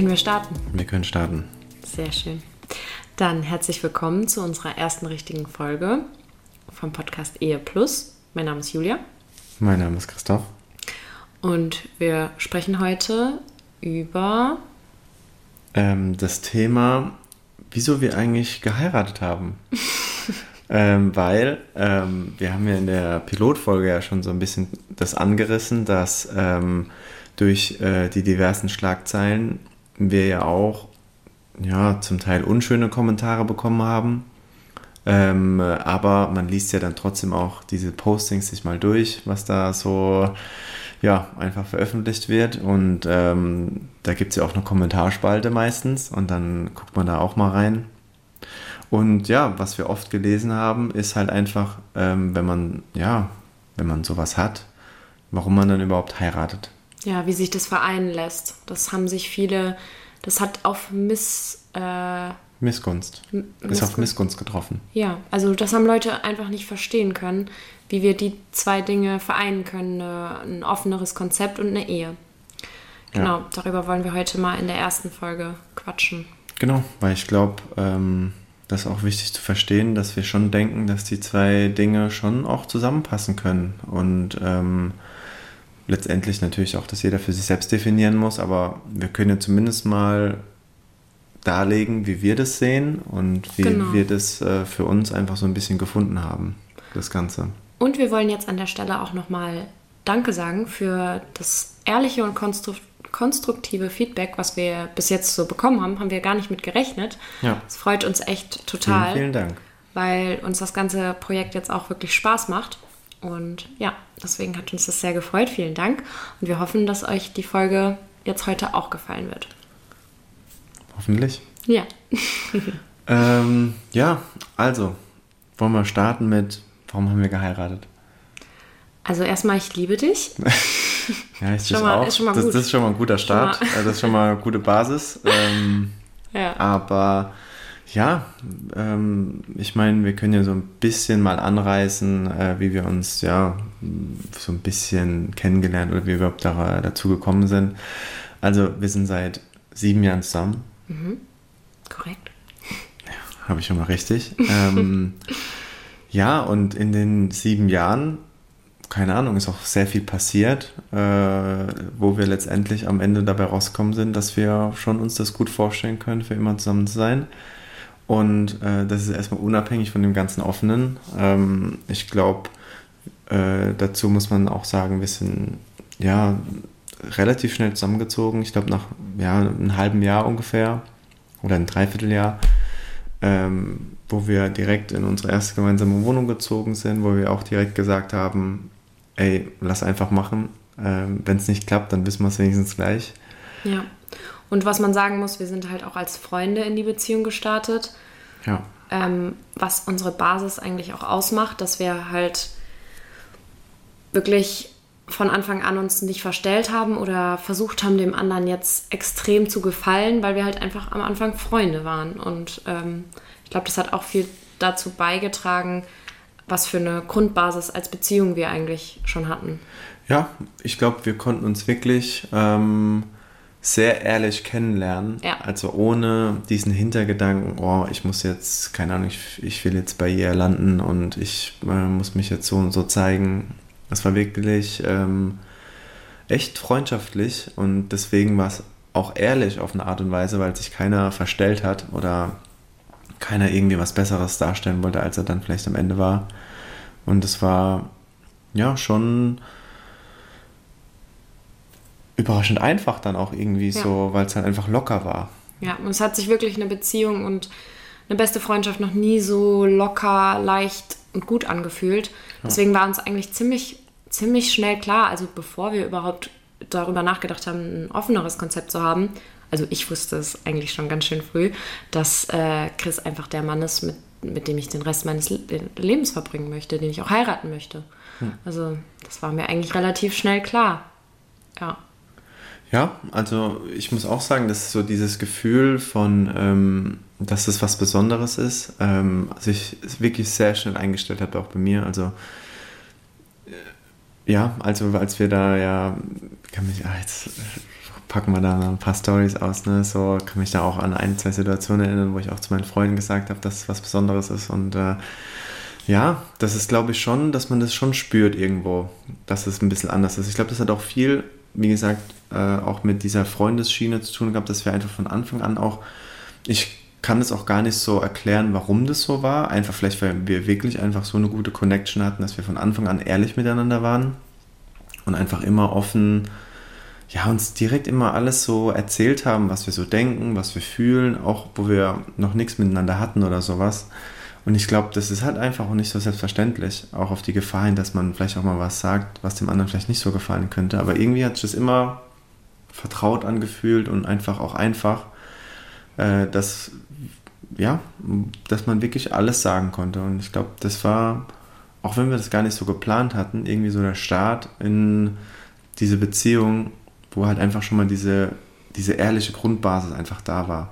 Können wir starten? Wir können starten. Sehr schön. Dann herzlich willkommen zu unserer ersten richtigen Folge vom Podcast Ehe Plus. Mein Name ist Julia Mein Name ist Christoph. und wir sprechen heute über Ähm, das Thema, wieso wir eigentlich geheiratet haben. ähm, weil ähm, wir haben ja in der Pilotfolge ja schon so ein bisschen das angerissen, dass ähm, durch äh, die diversen Schlagzeilen wir ja auch ja, zum Teil unschöne Kommentare bekommen haben. Ähm, aber man liest ja dann trotzdem auch diese Postings sich mal durch, was da so ja, einfach veröffentlicht wird. Und ähm, da gibt es ja auch eine Kommentarspalte meistens und dann guckt man da auch mal rein. Und ja, was wir oft gelesen haben, ist halt einfach, ähm, wenn man, ja, wenn man sowas hat, warum man dann überhaupt heiratet. Ja, wie sich das vereinen lässt. Das haben sich viele, das hat auf Miss, äh, Missgunst. M- Ist auf Missgunst. Missgunst getroffen. ja, also das haben Leute einfach nicht verstehen können, wie wir die zwei Dinge vereinen können, eine, ein offeneres Konzept und eine Ehe. Genau, Ja. darüber wollen wir heute mal in der ersten Folge quatschen. Genau, weil ich glaube, ähm, das ist auch wichtig zu verstehen, dass wir schon denken, dass die zwei Dinge schon auch zusammenpassen können. Und ähm, letztendlich natürlich auch, dass jeder für sich selbst definieren muss, aber wir können ja zumindest mal darlegen, wie wir das sehen und wie Genau. wir das äh, für uns einfach so ein bisschen gefunden haben, das Ganze. Und wir wollen jetzt an der Stelle auch nochmal Danke sagen für das ehrliche und konstru konstruktive Feedback, was wir bis jetzt so bekommen haben. Haben wir gar nicht mit gerechnet. Ja. Es freut uns echt total, Vielen, vielen Dank. weil uns das ganze Projekt jetzt auch wirklich Spaß macht. Und ja, deswegen hat uns das sehr gefreut. Vielen Dank. Und wir hoffen, dass euch die Folge jetzt heute auch gefallen wird. Hoffentlich. Ja. Ähm, ja, also, wollen wir starten mit, warum haben wir geheiratet? Also erstmal, ich liebe dich. Ja, ich dich mal- auch. ist das, das ist schon mal ein guter Start. Äh, Das ist schon mal eine gute Basis. Ähm, Ja. aber ja, ähm, ich meine, wir können ja so ein bisschen mal anreißen, äh, wie wir uns ja so ein bisschen kennengelernt oder wie wir überhaupt da, dazu gekommen sind. Also, wir sind seit sieben Jahren zusammen. Korrekt. Habe ich schon mal richtig. ähm, ja, und in den sieben Jahren, keine Ahnung, ist auch sehr viel passiert, äh, wo wir letztendlich am Ende dabei rausgekommen sind, dass wir schon uns das gut vorstellen können, für immer zusammen zu sein. Und äh, das ist erstmal unabhängig von dem ganzen Offenen. Ähm, ich glaube, äh, dazu muss man auch sagen, wir sind ja relativ schnell zusammengezogen. Ich glaube, nach ja, einem halben Jahr ungefähr oder ein Dreivierteljahr, ähm, wo wir direkt in unsere erste gemeinsame Wohnung gezogen sind, wo wir auch direkt gesagt haben, ey, lass einfach machen. Ähm, Wenn es nicht klappt, dann wissen wir es wenigstens gleich. Ja. Und was man sagen muss, wir sind halt auch als Freunde in die Beziehung gestartet. Ja, ähm, was unsere Basis eigentlich auch ausmacht, dass wir halt wirklich von Anfang an uns nicht verstellt haben oder versucht haben, dem anderen jetzt extrem zu gefallen, weil wir halt einfach am Anfang Freunde waren. Und ähm, ich glaube, das hat auch viel dazu beigetragen, was für eine Grundbasis als Beziehung wir eigentlich schon hatten. ja ich glaube, wir konnten uns wirklich ähm, sehr ehrlich kennenlernen. Ja. Also ohne diesen Hintergedanken, oh, ich muss jetzt, keine Ahnung, ich, ich will jetzt bei ihr landen und ich äh, muss mich jetzt so und so zeigen. Es war wirklich ähm, echt freundschaftlich und deswegen war es auch ehrlich auf eine Art und Weise, weil sich keiner verstellt hat oder keiner irgendwie was Besseres darstellen wollte, als er dann vielleicht am Ende war. Und es war ja schon überraschend einfach dann auch irgendwie Ja. so, weil es halt einfach locker war. Ja, und es hat sich wirklich eine Beziehung und eine beste Freundschaft noch nie so locker, leicht und gut angefühlt. Deswegen war uns eigentlich ziemlich, ziemlich schnell klar, also bevor wir überhaupt darüber nachgedacht haben, ein offeneres Konzept zu haben, also ich wusste es eigentlich schon ganz schön früh, dass äh, Chris einfach der Mann ist, mit, mit dem ich den Rest meines Le Lebens verbringen möchte, den ich auch heiraten möchte. Also das war mir eigentlich relativ schnell klar. Ja. Ja, also ich muss auch sagen, dass so dieses Gefühl von, ähm, dass es was Besonderes ist, ähm, sich wirklich sehr schnell eingestellt hat, auch bei mir. Also äh, ja, also als wir da ja, kann mich, ah, jetzt packen wir da noch ein paar Stories aus, ne? So kann mich da auch an ein, zwei Situationen erinnern, wo ich auch zu meinen Freunden gesagt habe, dass es was Besonderes ist und äh, ja, das ist, glaube ich, schon, dass man das schon spürt irgendwo, dass es ein bisschen anders ist. Ich glaube, das hat auch viel, wie gesagt, äh, auch mit dieser Freundesschiene zu tun gehabt, dass wir einfach von Anfang an auch, ich kann es auch gar nicht so erklären, warum das so war. Einfach vielleicht, weil wir wirklich einfach so eine gute Connection hatten, dass wir von Anfang an ehrlich miteinander waren und einfach immer offen, ja, uns direkt immer alles so erzählt haben, was wir so denken, was wir fühlen, auch wo wir noch nichts miteinander hatten oder sowas. Und ich glaube, das ist halt einfach auch nicht so selbstverständlich, auch auf die Gefahr hin, dass man vielleicht auch mal was sagt, was dem anderen vielleicht nicht so gefallen könnte. Aber irgendwie hat sich das immer vertraut angefühlt und einfach auch einfach, äh, dass, ja, dass man wirklich alles sagen konnte. Und ich glaube, das war, auch wenn wir das gar nicht so geplant hatten, irgendwie so der Start in diese Beziehung, wo halt einfach schon mal diese, diese ehrliche Grundbasis einfach da war.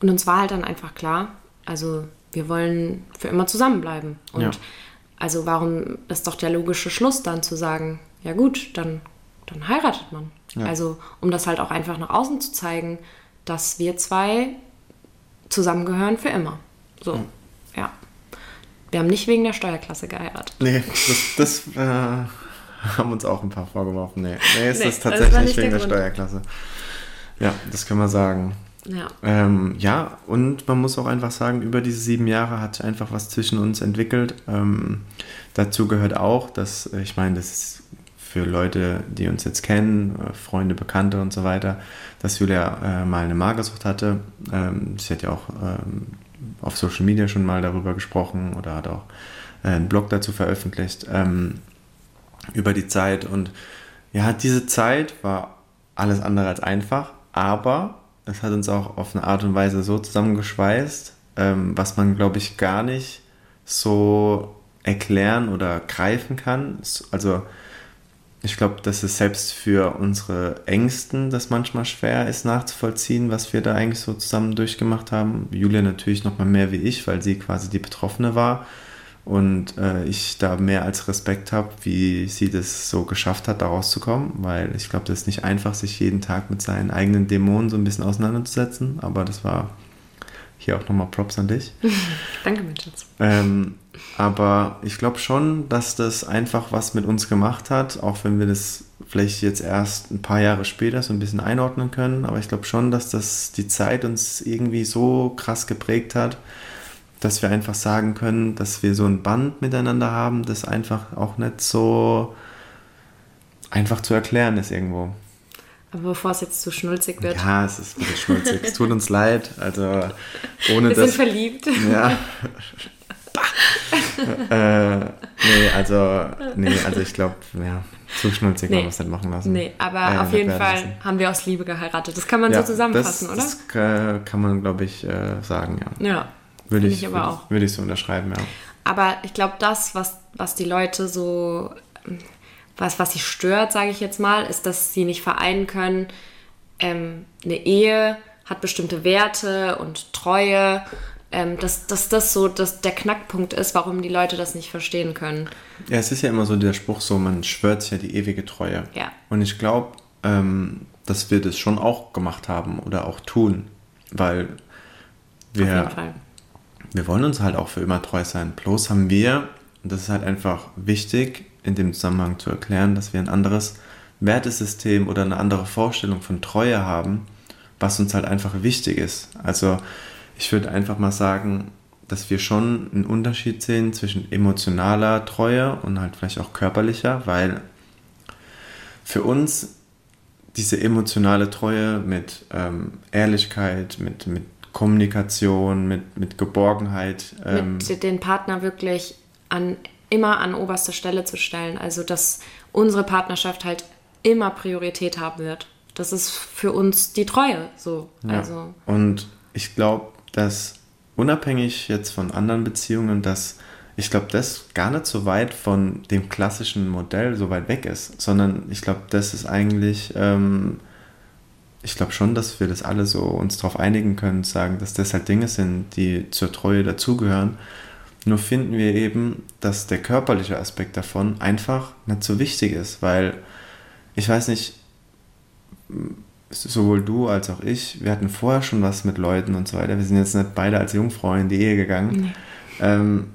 Und uns war halt dann einfach klar, also wir wollen für immer zusammenbleiben. Und Ja. also warum ist doch der logische Schluss dann zu sagen, ja gut, dann, dann heiratet man. Ja. Also um das halt auch einfach nach außen zu zeigen, dass wir zwei zusammengehören für immer. So, ja. Wir haben nicht wegen der Steuerklasse geheiratet. Nee, das, das äh, haben uns auch ein paar vorgeworfen. Nee, nee es Nee, ist das war tatsächlich nicht wegen der der. Steuerklasse. Ja, das können wir sagen. Ja. Ähm, ja, und man muss auch einfach sagen, über diese sieben Jahre hat sich einfach was zwischen uns entwickelt. Ähm, dazu gehört auch, dass, äh, ich meine, das ist für Leute, die uns jetzt kennen, äh, Freunde, Bekannte und so weiter, dass Julia äh, mal eine Magersucht hatte. Ähm, sie hat ja auch ähm, auf Social Media schon mal darüber gesprochen oder hat auch äh, einen Blog dazu veröffentlicht ähm, über die Zeit. Und ja, diese Zeit war alles andere als einfach, aber es hat uns auch auf eine Art und Weise so zusammengeschweißt, ähm, was man, glaube ich, gar nicht so erklären oder greifen kann. Also ich glaube, dass es selbst für unsere Ängsten das manchmal schwer ist nachzuvollziehen, was wir da eigentlich so zusammen durchgemacht haben. Julia natürlich noch mal mehr wie ich, weil sie quasi die Betroffene war und äh, ich da mehr als Respekt habe, wie sie das so geschafft hat, da rauszukommen, weil ich glaube, das ist nicht einfach, sich jeden Tag mit seinen eigenen Dämonen so ein bisschen auseinanderzusetzen, aber das war hier auch nochmal Props an dich. Danke, mein Schatz. Ähm, aber ich glaube schon, dass das einfach was mit uns gemacht hat, auch wenn wir das vielleicht jetzt erst ein paar Jahre später so ein bisschen einordnen können. Aber ich glaube schon, dass das die Zeit uns irgendwie so krass geprägt hat, dass wir einfach sagen können, dass wir so ein Band miteinander haben, das einfach auch nicht so einfach zu erklären ist irgendwo. Aber bevor es jetzt zu schnulzig wird, Ja, es ist ein bisschen schmutzig. es tut uns leid. Also ohne wir das. sind verliebt. Ja. äh, nee, also, nee, also ich glaube, ja, zu schnulzig Nee. wollen wir es nicht machen lassen. Nee, aber Äh, auf jeden Fall lassen. haben wir aus Liebe geheiratet. Das kann man Ja, so zusammenfassen, das, Das äh, kann man, glaube ich, äh, sagen, ja. oder? Ja. Würde ich, ich aber würde, auch. würde ich so unterschreiben, ja. Aber ich glaube, das, was, was die Leute so, was, was sie stört, sage ich jetzt mal, ist, dass sie nicht vereinen können, ähm, eine Ehe hat bestimmte Werte und Treue, ähm, dass, dass das so dass der Knackpunkt ist, warum die Leute das nicht verstehen können. Ja, es ist ja immer so der Spruch so, man schwört sich ja die ewige Treue. Ja. Und ich glaube, ähm, dass wir das schon auch gemacht haben oder auch tun, weil wir, Auf jeden Fall. Wir wollen uns halt auch für immer treu sein. Bloß haben wir, und das ist halt einfach wichtig in dem Zusammenhang zu erklären, dass wir ein anderes Wertesystem oder eine andere Vorstellung von Treue haben, was uns halt einfach wichtig ist. Also ich würde einfach mal sagen, dass wir schon einen Unterschied sehen zwischen emotionaler Treue und halt vielleicht auch körperlicher, weil für uns diese emotionale Treue mit ähm, Ehrlichkeit, mit, mit Kommunikation, mit, mit Geborgenheit. Ähm, mit den Partner wirklich an, immer an oberste Stelle zu stellen. Also, dass unsere Partnerschaft halt immer Priorität haben wird. Das ist für uns die Treue so. Ja. Also. Und ich glaube, dass unabhängig jetzt von anderen Beziehungen, dass ich glaube, das gar nicht so weit von dem klassischen Modell so weit weg ist, sondern ich glaube, das ist eigentlich, ähm, ich glaube schon, dass wir das alle so uns darauf einigen können, sagen, dass das halt Dinge sind, die zur Treue dazugehören. Nur finden wir eben, dass der körperliche Aspekt davon einfach nicht so wichtig ist, weil ich weiß nicht, sowohl du als auch ich, wir hatten vorher schon was mit Leuten und so weiter. Wir sind jetzt nicht beide als Jungfrau in die Ehe gegangen. Nee. Ähm,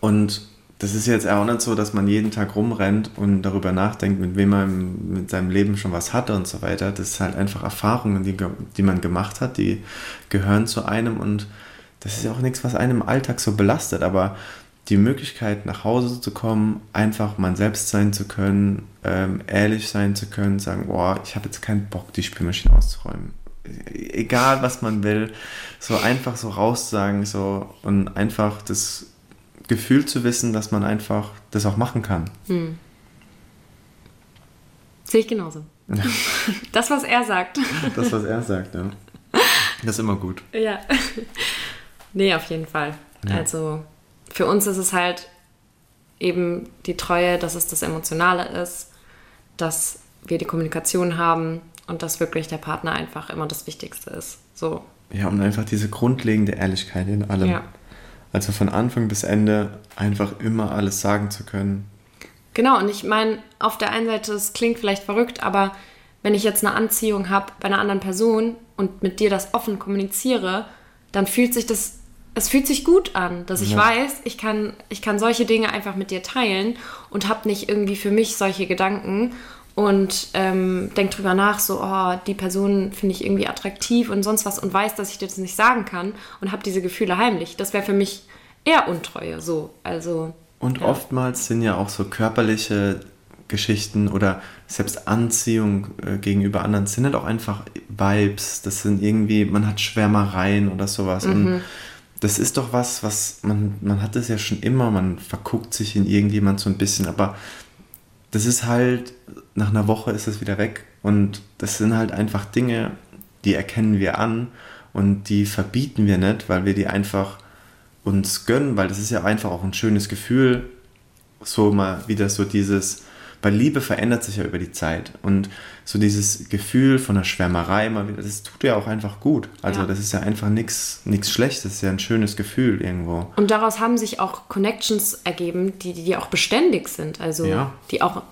und das ist jetzt auch nicht so, dass man jeden Tag rumrennt und darüber nachdenkt, mit wem man mit seinem Leben schon was hatte und so weiter. Das ist halt einfach Erfahrungen, die, die man gemacht hat, die gehören zu einem und das ist ja auch nichts, was einem im Alltag so belastet. Aber die Möglichkeit, nach Hause zu kommen, einfach man selbst sein zu können, ähm, ehrlich sein zu können, sagen, boah, ich habe jetzt keinen Bock, die Spülmaschine auszuräumen. Egal, was man will, so einfach so raussagen, so und einfach das Gefühl zu wissen, dass man einfach das auch machen kann. Hm. Sehe ich genauso. Ja. Das, was er sagt. Das, was er sagt, ja. Das ist immer gut. Ja. Nee, auf jeden Fall. Ja. Also für uns ist es halt eben die Treue, dass es das Emotionale ist, dass wir die Kommunikation haben und dass wirklich der Partner einfach immer das Wichtigste ist. So. Ja, und einfach diese grundlegende Ehrlichkeit in allem. Ja. Also von Anfang bis Ende einfach immer alles sagen zu können. Genau, und ich meine, auf der einen Seite, es klingt vielleicht verrückt, aber wenn ich jetzt eine Anziehung habe bei einer anderen Person und mit dir das offen kommuniziere, dann fühlt sich das es fühlt sich gut an, dass ich ja. weiß, ich kann, ich kann solche Dinge einfach mit dir teilen und habe nicht irgendwie für mich solche Gedanken und ähm, denke drüber nach, so, oh, die Person finde ich irgendwie attraktiv und sonst was und weiß, dass ich dir das nicht sagen kann und habe diese Gefühle heimlich. Das wäre für mich eher Untreue, so. Also. Und ja. oftmals sind ja auch so körperliche Geschichten oder selbst Anziehung äh, gegenüber anderen sind halt auch einfach Vibes. Das sind irgendwie, man hat Schwärmereien oder sowas. Mhm. Und das ist doch was, was man, man hat es ja schon immer, man verguckt sich in irgendjemand so ein bisschen, aber das ist halt, nach einer Woche ist es wieder weg und das sind halt einfach Dinge, die erkennen wir an und die verbieten wir nicht, weil wir die einfach uns gönnen, weil das ist ja einfach auch ein schönes Gefühl, so mal wieder so dieses, weil Liebe verändert sich ja über die Zeit und so dieses Gefühl von der Schwärmerei, das tut ja auch einfach gut. Also ja. das ist ja einfach nichts Schlechtes, das ist ja ein schönes Gefühl irgendwo. Und daraus haben sich auch Connections ergeben, die, die auch beständig sind, also ja. die auch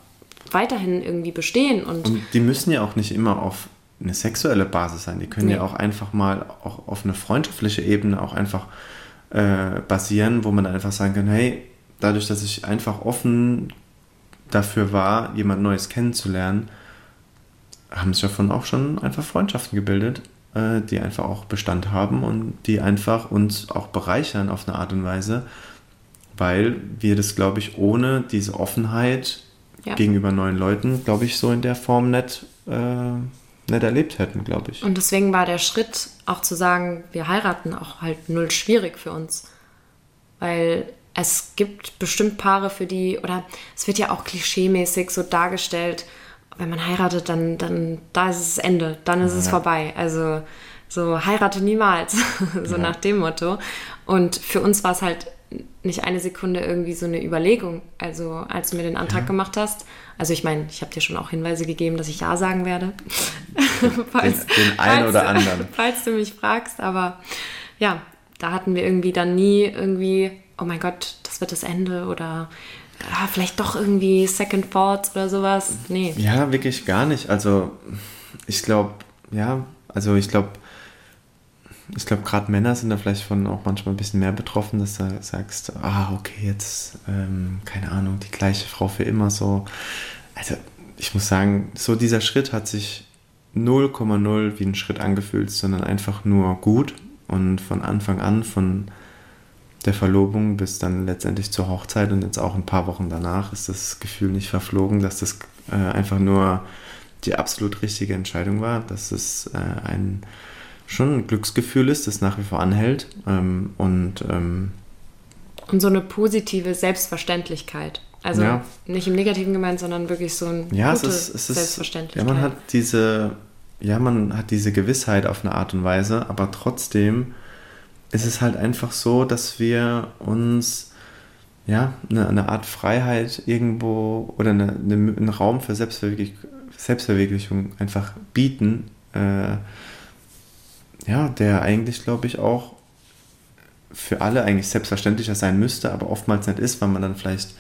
weiterhin irgendwie bestehen. Und, und die müssen ja auch nicht immer auf eine sexuelle Basis sein, die können nee. ja auch einfach mal auch auf eine freundschaftliche Ebene auch einfach äh, basieren, wo man einfach sagen kann, hey, dadurch, dass ich einfach offen dafür war, jemand Neues kennenzulernen, haben sich davon auch schon einfach Freundschaften gebildet, äh, die einfach auch Bestand haben und die einfach uns auch bereichern auf eine Art und Weise, weil wir das, glaube ich, ohne diese Offenheit ja. gegenüber neuen Leuten, glaube ich, so in der Form nicht, äh, nicht erlebt hätten, glaube ich. Und deswegen war der Schritt auch zu sagen, wir heiraten auch halt null schwierig für uns. Weil es gibt bestimmt Paare, für die, oder es wird ja auch klischeemäßig so dargestellt, wenn man heiratet, dann, dann da ist es Ende, dann ist ja. es vorbei. Also so heirate niemals, so ja. nach dem Motto. Und für uns war es halt nicht eine Sekunde irgendwie so eine Überlegung. Also als du mir den Antrag ja. gemacht hast, also ich meine, ich habe dir schon auch Hinweise gegeben, dass ich ja sagen werde. falls, den, den einen oder anderen. Falls du mich fragst, aber ja, da hatten wir irgendwie dann nie irgendwie, oh mein Gott, das wird das Ende oder ah, vielleicht doch irgendwie Second Thoughts oder sowas. Nee. Ja, wirklich gar nicht. Also ich glaube, ja, also ich glaube, ich glaube, gerade Männer sind da vielleicht von auch manchmal ein bisschen mehr betroffen, dass du sagst, ah, okay, jetzt, ähm, keine Ahnung, die gleiche Frau für immer so. Also, ich muss sagen, so dieser Schritt hat sich 0,0 wie ein Schritt angefühlt, sondern einfach nur gut und von Anfang an, von der Verlobung bis dann letztendlich zur Hochzeit und jetzt auch ein paar Wochen danach ist das Gefühl nicht verflogen, dass das äh, einfach nur die absolut richtige Entscheidung war, dass es äh, ein schon ein Glücksgefühl ist, das nach wie vor anhält ähm, und ähm, und so eine positive Selbstverständlichkeit. Also Ja. nicht im Negativen gemeint, sondern wirklich so ein ja, es gute ist, es ist Selbstverständlichkeit. ja, man hat diese ja, man hat diese Gewissheit auf eine Art und Weise, aber trotzdem ist es halt einfach so, dass wir uns ja eine, eine Art Freiheit irgendwo oder eine, eine, einen Raum für Selbstverwirklich Selbstverwirklichung einfach bieten, äh, ja, der eigentlich, glaube ich, auch für alle eigentlich selbstverständlicher sein müsste, aber oftmals nicht ist, weil man dann vielleicht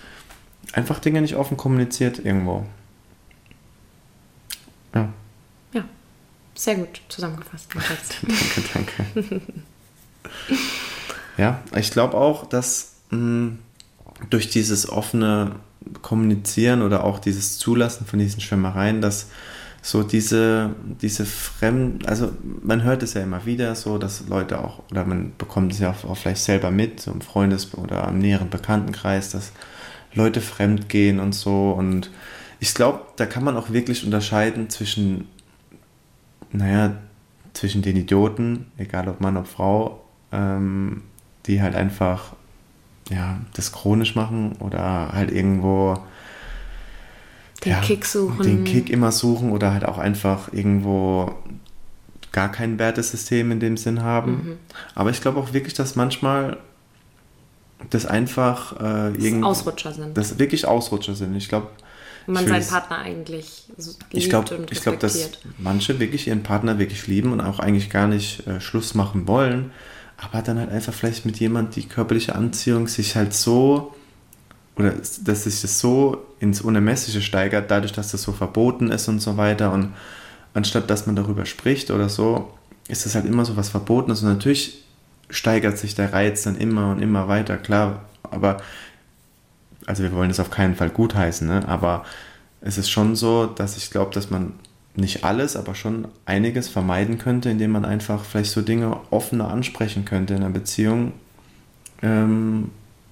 einfach Dinge nicht offen kommuniziert irgendwo. Ja, ja, sehr gut zusammengefasst. danke, danke. ja, ich glaube auch, dass mh, durch dieses offene Kommunizieren oder auch dieses Zulassen von diesen Schwärmereien, dass so diese, diese Fremd, also man hört es ja immer wieder so, dass Leute auch, oder man bekommt es ja auch, auch vielleicht selber mit, so im Freundes- oder am näheren Bekanntenkreis, dass Leute fremd gehen und so. Und ich glaube, da kann man auch wirklich unterscheiden zwischen, naja, zwischen den Idioten, egal ob Mann oder Frau, ähm, die halt einfach ja, das chronisch machen oder halt irgendwo Den ja, Kick suchen. Den Kick immer suchen oder halt auch einfach irgendwo gar kein Wertesystem in dem Sinn haben. Mhm. Aber ich glaube auch wirklich, dass manchmal das einfach äh, Das irgendwie. Ausrutscher sind. Das wirklich Ausrutscher sind. Ich glaube, man seinen Partner eigentlich so ich glaube, und ich glaube, dass respektiert. manche wirklich ihren Partner wirklich lieben und auch eigentlich gar nicht äh, Schluss machen wollen, aber dann halt einfach vielleicht mit jemand die körperliche Anziehung sich halt so oder dass sich das so ins Unermessliche steigert, dadurch, dass das so verboten ist und so weiter und anstatt dass man darüber spricht oder so, ist das halt immer so was Verbotenes und natürlich steigert sich der Reiz dann immer und immer weiter, klar, aber also wir wollen das auf keinen Fall gutheißen, ne? aber es ist schon so, dass ich glaube, dass man nicht alles, aber schon einiges vermeiden könnte, indem man einfach vielleicht so Dinge offener ansprechen könnte in einer Beziehung, ähm,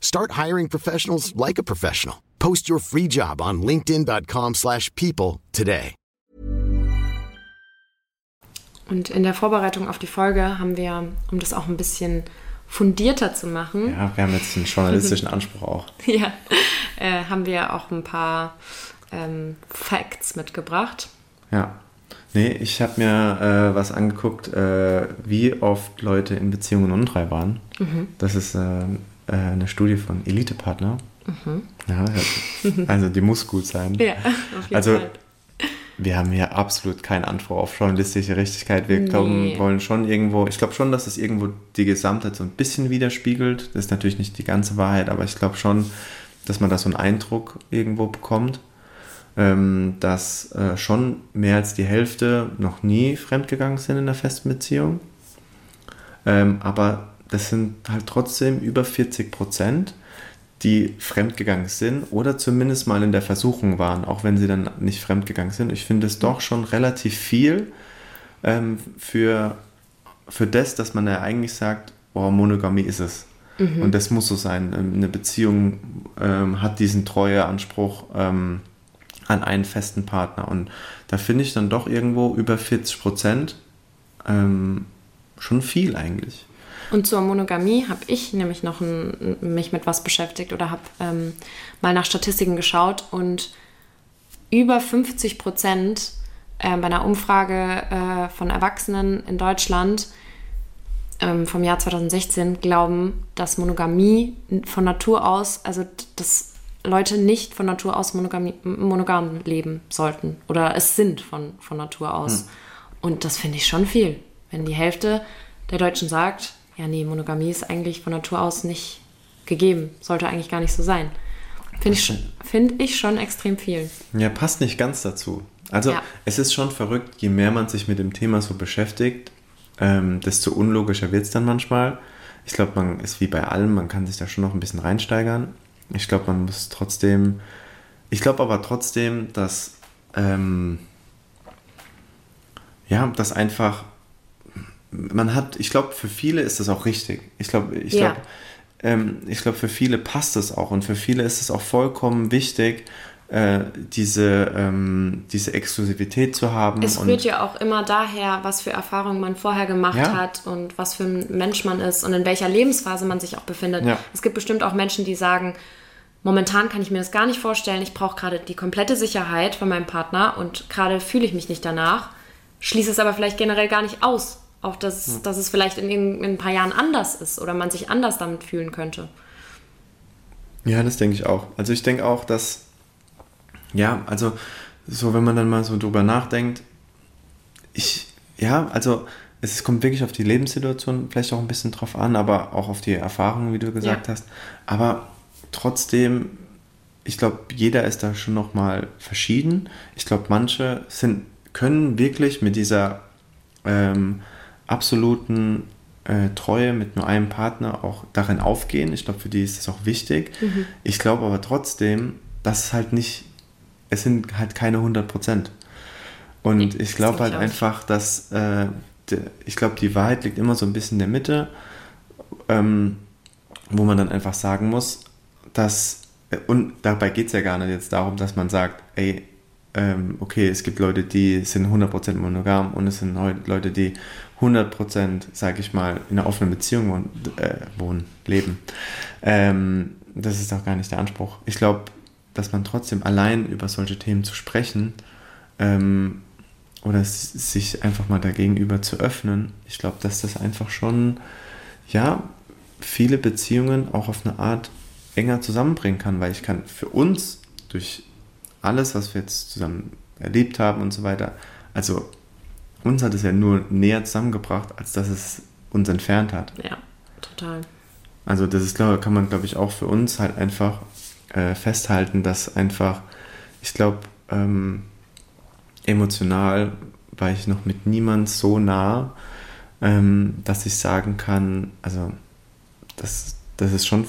Start hiring professionals like a professional. Post your free job on linkedin.com/people slash people today. Und in der Vorbereitung auf die Folge haben wir, um das auch ein bisschen fundierter zu machen, Ja, wir haben jetzt einen journalistischen Anspruch auch. ja, äh, haben wir auch ein paar ähm, Facts mitgebracht. Ja. Nee, ich habe mir äh, was angeguckt, äh, wie oft Leute in Beziehungen untreu waren. Das ist äh, eine Studie von Elite-Partner. Ja, ja, also die muss gut sein. Ja, auf jeden Also, Fall. Wir haben hier absolut keinen Anspruch auf journalistische Richtigkeit. Wir Nee. glauben, wollen schon irgendwo, ich glaube schon, dass es irgendwo die Gesamtheit so ein bisschen widerspiegelt. Das ist natürlich nicht die ganze Wahrheit, aber ich glaube schon, dass man da so einen Eindruck irgendwo bekommt, ähm, dass äh, schon mehr als die Hälfte noch nie fremdgegangen sind in einer festen Beziehung. Ähm, aber das sind halt trotzdem über 40 Prozent, die fremdgegangen sind oder zumindest mal in der Versuchung waren, auch wenn sie dann nicht fremdgegangen sind. Ich finde es doch schon relativ viel ähm, für, für das, dass man ja eigentlich sagt, oh, Monogamie ist es. Und das muss so sein. Ähm, Eine Beziehung ähm, hat diesen Treueanspruch ähm, an einen festen Partner. Und da finde ich dann doch irgendwo über 40 Prozent ähm, schon viel eigentlich. Und zur Monogamie habe ich nämlich noch ein, mich mit was beschäftigt oder habe ähm, mal nach Statistiken geschaut und über 50 Prozent äh, bei einer Umfrage äh, von Erwachsenen in Deutschland ähm, vom Jahr 2016 glauben, dass Monogamie von Natur aus, also dass Leute nicht von Natur aus Monogamie, monogam leben sollten oder es sind von, von Natur aus. Und das finde ich schon viel. Wenn die Hälfte der Deutschen sagt, ja, nee, Monogamie ist eigentlich von Natur aus nicht gegeben, sollte eigentlich gar nicht so sein. Finde ich, find ich schon extrem viel. Ja, passt nicht ganz dazu. Also Ja. es ist schon verrückt, je mehr man sich mit dem Thema so beschäftigt, ähm, desto unlogischer wird es dann manchmal. Ich glaube, man ist wie bei allem, man kann sich da schon noch ein bisschen reinsteigern. Ich glaube, man muss trotzdem, ich glaube aber trotzdem, dass, ähm, ja, dass einfach, man hat, ich glaube, für viele ist das auch richtig. Ich glaube, ich Ja. glaube, ähm, ich glaube, für viele passt es auch und für viele ist es auch vollkommen wichtig, äh, diese, ähm, diese Exklusivität zu haben. Es rührt ja auch immer daher, was für Erfahrungen man vorher gemacht Ja. hat und was für ein Mensch man ist und in welcher Lebensphase man sich auch befindet. Ja. Es gibt bestimmt auch Menschen, die sagen, momentan kann ich mir das gar nicht vorstellen, ich brauche gerade die komplette Sicherheit von meinem Partner und gerade fühle ich mich nicht danach, schließe es aber vielleicht generell gar nicht aus, auch dass, dass es vielleicht in, in ein paar Jahren anders ist oder man sich anders damit fühlen könnte. Ja, das denke ich auch. Also ich denke auch, dass, ja, also so, wenn man dann mal so drüber nachdenkt, ich, ja, also es kommt wirklich auf die Lebenssituation vielleicht auch ein bisschen drauf an, aber auch auf die Erfahrungen, wie du gesagt Ja. hast. Aber trotzdem, ich glaube, jeder ist da schon nochmal verschieden. Ich glaube, manche sind, können wirklich mit dieser ähm, absoluten äh, Treue mit nur einem Partner auch darin aufgehen. Ich glaube, für die ist das auch wichtig. Ich glaube aber trotzdem, dass es halt nicht, es sind halt keine 100 Prozent. Und ich glaube glaub halt ich einfach, dass, äh, de, ich glaube, die Wahrheit liegt immer so ein bisschen in der Mitte, ähm, wo man dann einfach sagen muss, dass, äh, und dabei geht es ja gar nicht jetzt darum, dass man sagt, ey, ähm, okay, es gibt Leute, die sind 100% monogam und es sind Leute, die 100%, sage ich mal, in einer offenen Beziehung wohnen, äh, wohnen leben. Ähm, das ist auch gar nicht der Anspruch. Ich glaube, dass man trotzdem allein über solche Themen zu sprechen ähm, oder sich einfach mal dagegenüber zu öffnen, ich glaube, dass das einfach schon, ja, viele Beziehungen auch auf eine Art enger zusammenbringen kann, weil ich kann für uns durch alles, was wir jetzt zusammen erlebt haben und so weiter, also uns hat es ja nur näher zusammengebracht, als dass es uns entfernt hat. Ja, total. Also das ist, glaube kann man, glaube ich, auch für uns halt einfach äh, festhalten, dass einfach, ich glaube, ähm, emotional war ich noch mit niemand so nah, ähm, dass ich sagen kann, also das, das ist schon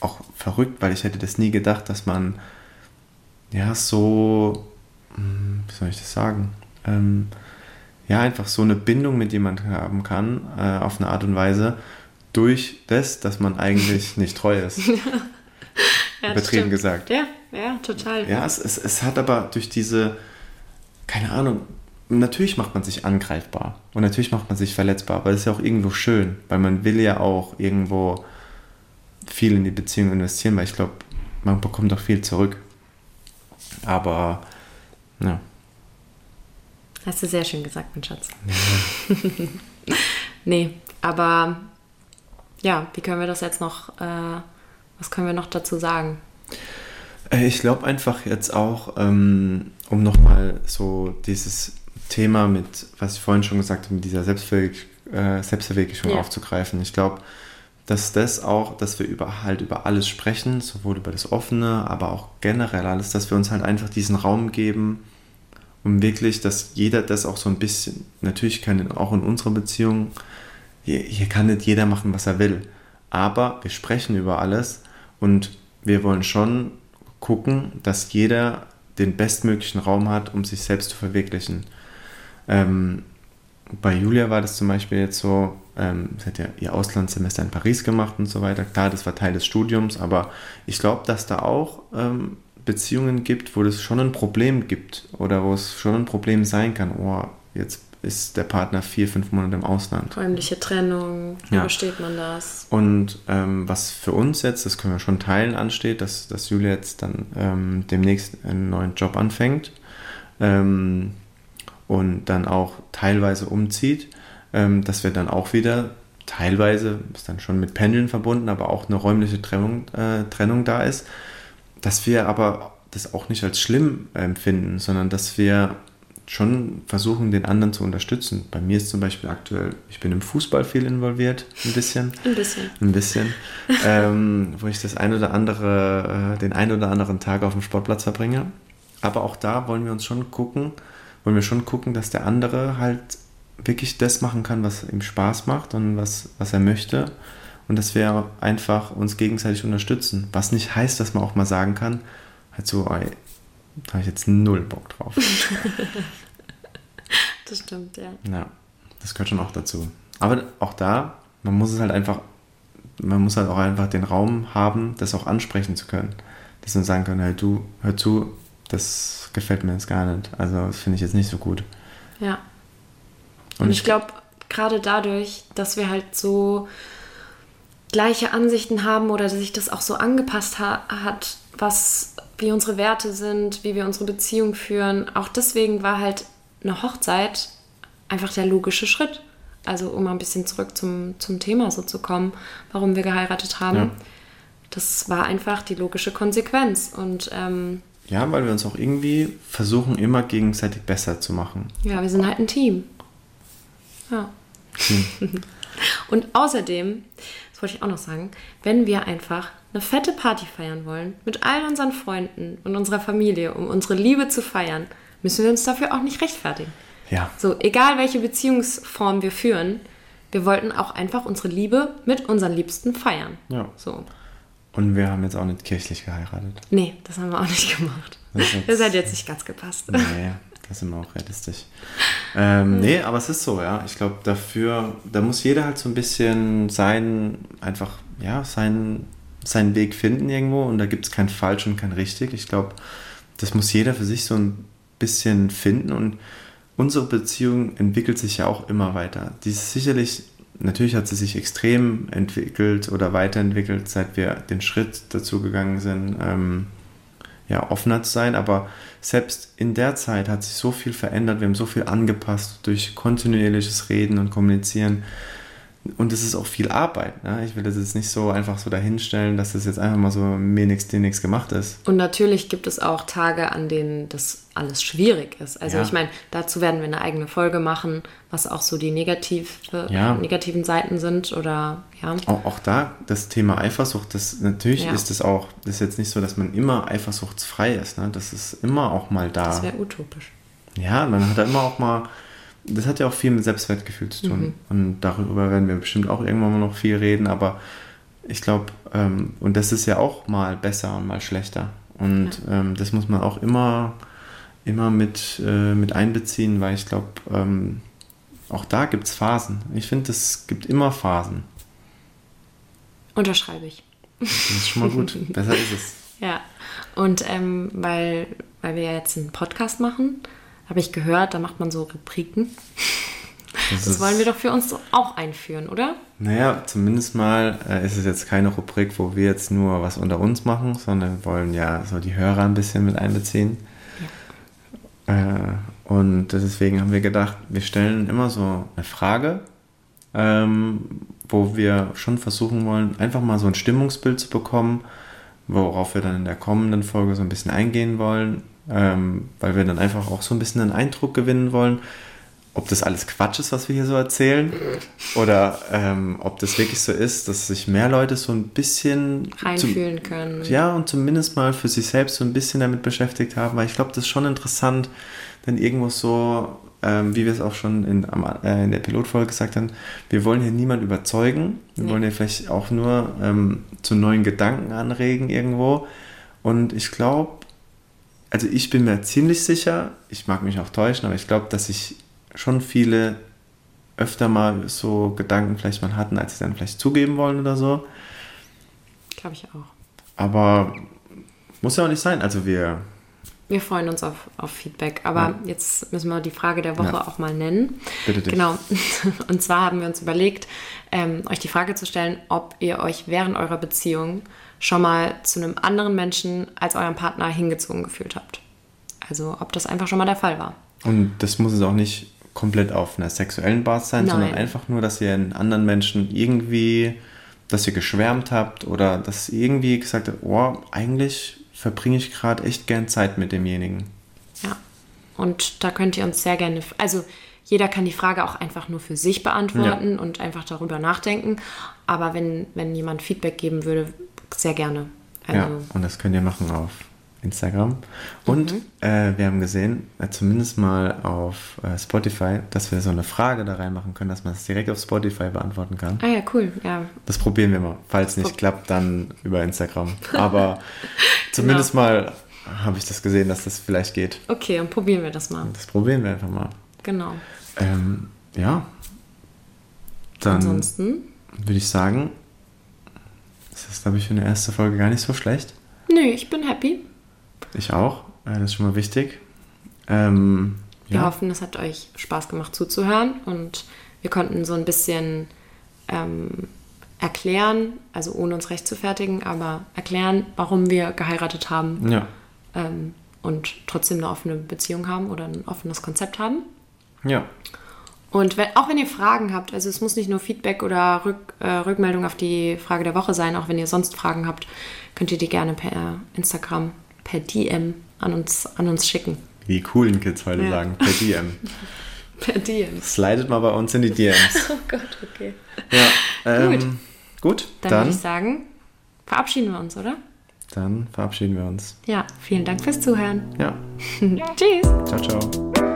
auch verrückt, weil ich hätte das nie gedacht, dass man ja so, hm, wie soll ich das sagen, ähm, ja einfach so eine Bindung mit jemandem haben kann, äh, auf eine Art und Weise, durch das, dass man eigentlich nicht treu ist. Ja, Übertrieben gesagt. Ja, ja, total. Ja, es, es, es hat aber durch diese, keine Ahnung, natürlich macht man sich angreifbar und natürlich macht man sich verletzbar, aber das ist ja auch irgendwo schön, weil man will ja auch irgendwo viel in die Beziehung investieren, weil ich glaube, man bekommt auch viel zurück. Aber, ja. Hast du sehr schön gesagt, mein Schatz. nee, aber ja, wie können wir das jetzt noch, äh, was können wir noch dazu sagen? Äh, Ich glaube einfach jetzt auch, ähm, um nochmal so dieses Thema mit, was ich vorhin schon gesagt habe, mit dieser Selbstverwirklich äh, Selbstverwirklichung Ja. aufzugreifen. Ich glaube, dass das auch, dass wir über halt über alles sprechen, sowohl über das Offene, aber auch generell alles, dass wir uns halt einfach diesen Raum geben, um wirklich, dass jeder das auch so ein bisschen, natürlich kann auch in unserer Beziehung, hier, hier kann nicht jeder machen, was er will, aber wir sprechen über alles und wir wollen schon gucken, dass jeder den bestmöglichen Raum hat, um sich selbst zu verwirklichen. Ähm, bei Julia war das zum Beispiel jetzt so, ähm, sie hat ja ihr Auslandssemester in Paris gemacht und so weiter. Klar, das war Teil des Studiums, aber ich glaube, dass da auch ähm, Beziehungen gibt, wo das schon ein Problem gibt oder wo es schon ein Problem sein kann. Oh, jetzt ist der Partner vier, fünf Monate im Ausland. Räumliche Trennung, wie Ja. versteht man das? Und ähm, was für uns jetzt, das können wir schon teilen, ansteht, dass, dass Julia jetzt dann ähm, demnächst einen neuen Job anfängt ähm, und dann auch teilweise umzieht, ähm, dass wir dann auch wieder teilweise, ist dann schon mit Pendeln verbunden, aber auch eine räumliche Trennung, äh, Trennung da ist, dass wir aber das auch nicht als schlimm empfinden, sondern dass wir schon versuchen, den anderen zu unterstützen. Bei mir ist zum Beispiel aktuell, ich bin im Fußball viel involviert, ein bisschen. Ein bisschen. Ein bisschen. ähm, wo ich das ein oder andere, äh, den ein oder anderen Tag auf dem Sportplatz verbringe. Aber auch da wollen wir uns schon gucken, wollen wir schon gucken, dass der andere halt wirklich das machen kann, was ihm Spaß macht und was, was er möchte. Und dass wir einfach uns gegenseitig unterstützen. Was nicht heißt, dass man auch mal sagen kann, halt so, ey, da habe ich jetzt null Bock drauf. das stimmt, ja. Ja, das gehört schon auch dazu. Aber auch da, man muss es halt einfach, man muss halt auch einfach den Raum haben, das auch ansprechen zu können. Dass man sagen kann, halt du, hör zu, das gefällt mir jetzt gar nicht. Also das finde ich jetzt nicht so gut. Ja. Und, Und ich glaube, gerade dadurch, dass wir halt so gleiche Ansichten haben oder dass sich das auch so angepasst ha hat, was wie unsere Werte sind, wie wir unsere Beziehung führen. Auch deswegen war halt eine Hochzeit einfach der logische Schritt. Also um mal ein bisschen zurück zum, zum Thema so zu kommen, warum wir geheiratet haben. Ja. Das war einfach die logische Konsequenz. Und ähm, ja, weil wir uns auch irgendwie versuchen, immer gegenseitig besser zu machen. Ja, wir sind halt ein Team. Ja. Team. Und außerdem, das wollte ich auch noch sagen, wenn wir einfach eine fette Party feiern wollen, mit all unseren Freunden und unserer Familie, um unsere Liebe zu feiern, müssen wir uns dafür auch nicht rechtfertigen. Ja. So, egal welche Beziehungsform wir führen, wir wollten auch einfach unsere Liebe mit unseren Liebsten feiern. Ja. So. Und wir haben jetzt auch nicht kirchlich geheiratet. Nee, das haben wir auch nicht gemacht. Das, das hat jetzt nicht ganz gepasst. Nee, das sind wir auch realistisch. Ähm, nee, aber es ist so, ja. Ich glaube, dafür, da muss jeder halt so ein bisschen sein, einfach, ja, seinen, seinen Weg finden irgendwo und da gibt es kein falsch und kein richtig. Ich glaube, das muss jeder für sich so ein bisschen finden und unsere Beziehung entwickelt sich ja auch immer weiter. Die ist sicherlich natürlich hat sie sich extrem entwickelt oder weiterentwickelt, seit wir den Schritt dazu gegangen sind, ähm, ja, offener zu sein. Aber selbst in der Zeit hat sich so viel verändert, wir haben so viel angepasst durch kontinuierliches Reden und Kommunizieren. Und es ist auch viel Arbeit. Ne? Ich will das jetzt nicht so einfach so dahinstellen, dass das jetzt einfach mal so mir nichts, dir nichts gemacht ist. Und natürlich gibt es auch Tage, an denen das alles schwierig ist. Also ja. ich meine, dazu werden wir eine eigene Folge machen, was auch so die negative, ja. negativen Seiten sind oder ja. Auch, auch da das Thema Eifersucht, das natürlich ja. ist es auch, das ist jetzt nicht so, dass man immer eifersuchtsfrei ist. Ne? Das ist immer auch mal da. Das wäre utopisch. Ja, man hat da immer auch mal das hat ja auch viel mit Selbstwertgefühl zu tun. Mhm. Und darüber werden wir bestimmt auch irgendwann mal noch viel reden, aber ich glaube, ähm, und das ist ja auch mal besser und mal schlechter. Und ja. ähm, das muss man auch immer, immer mit, äh, mit einbeziehen, weil ich glaube, ähm, auch da gibt es Phasen. Ich finde, es gibt immer Phasen. Unterschreibe ich. Das ist schon mal gut. Besser ist es. Ja, und ähm, weil, weil wir ja jetzt einen Podcast machen, habe ich gehört, da macht man so Rubriken. Das, das wollen wir doch für uns auch einführen, oder? Naja, zumindest mal äh, ist es jetzt keine Rubrik, wo wir jetzt nur was unter uns machen, sondern wir wollen ja so die Hörer ein bisschen mit einbeziehen. Ja. Äh, und deswegen haben wir gedacht, wir stellen immer so eine Frage, ähm, wo wir schon versuchen wollen, einfach mal so ein Stimmungsbild zu bekommen, worauf wir dann in der kommenden Folge so ein bisschen eingehen wollen ähm, weil wir dann einfach auch so ein bisschen einen Eindruck gewinnen wollen, ob das alles Quatsch ist, was wir hier so erzählen, oder ähm, ob das wirklich so ist, dass sich mehr Leute so ein bisschen reinfühlen können. Ja, und zumindest mal für sich selbst so ein bisschen damit beschäftigt haben, weil ich glaube, das ist schon interessant, denn irgendwo so, ähm, wie wir es auch schon in, äh, in der Pilotfolge gesagt haben, wir wollen hier niemanden überzeugen, wir nee. wollen hier vielleicht auch nur ähm, zu neuen Gedanken anregen irgendwo. Und ich glaube, also ich bin mir ziemlich sicher, ich mag mich auch täuschen, aber ich glaube, dass sich schon viele öfter mal so Gedanken vielleicht mal hatten, als sie dann vielleicht zugeben wollen oder so. Glaube ich auch. Aber muss ja auch nicht sein. Also wir. Wir freuen uns auf, auf Feedback. Aber ja. jetzt müssen wir die Frage der Woche ja. auch mal nennen. Bitte dich. Genau. Und zwar haben wir uns überlegt, ähm, euch die Frage zu stellen, ob ihr euch während eurer Beziehung schon mal zu einem anderen Menschen als eurem Partner hingezogen gefühlt habt. Also ob das einfach schon mal der Fall war. Und das muss es auch nicht komplett auf einer sexuellen Basis sein, Nein. sondern einfach nur, dass ihr einen anderen Menschen irgendwie, dass ihr geschwärmt habt oder dass ihr irgendwie gesagt habt, oh, eigentlich verbringe ich gerade echt gern Zeit mit demjenigen. Ja, und da könnt ihr uns sehr gerne, also jeder kann die Frage auch einfach nur für sich beantworten ja. und einfach darüber nachdenken. Aber wenn, wenn jemand Feedback geben würde, sehr gerne. Also, ja, und das könnt ihr machen auf Instagram. Und äh, wir haben gesehen, äh, zumindest mal auf äh, Spotify, dass wir so eine Frage da reinmachen können, dass man es direkt auf Spotify beantworten kann. Ah ja, cool. Ja, Das probieren wir mal. Falls nicht klappt, dann über Instagram. Aber zumindest mal habe ich das gesehen, dass das vielleicht geht. okay, dann probieren wir das mal. Das probieren wir einfach mal. Genau. Ähm, ja. Dann Ansonsten, würde ich sagen, das ist, glaube ich, für eine erste Folge gar nicht so schlecht. nö, ich bin happy. Ich auch. Äh, das ist schon mal wichtig. Ähm, Wir ja. hoffen, es hat euch Spaß gemacht zuzuhören und wir konnten so ein bisschen ähm, erklären, also ohne uns recht zu fertigen, aber erklären, warum wir geheiratet haben Ja. ähm, und trotzdem eine offene Beziehung haben oder ein offenes Konzept haben. Ja. Und wenn, auch wenn ihr Fragen habt, also es muss nicht nur Feedback oder Rück, äh, Rückmeldung auf die Frage der Woche sein, auch wenn ihr sonst Fragen habt, könnt ihr die gerne per Instagram, per DM an uns, an uns schicken. Wie die coolen Kids heute Ja. sagen, per DM. Per DM. Slidet mal bei uns in die DMs. Oh Gott, okay. Ja. Ähm, Gut. gut. Dann, dann, würde ich sagen, verabschieden wir uns, oder? dann verabschieden wir uns. Ja, vielen Dank fürs Zuhören. Ja. Tschüss. Ciao, ciao.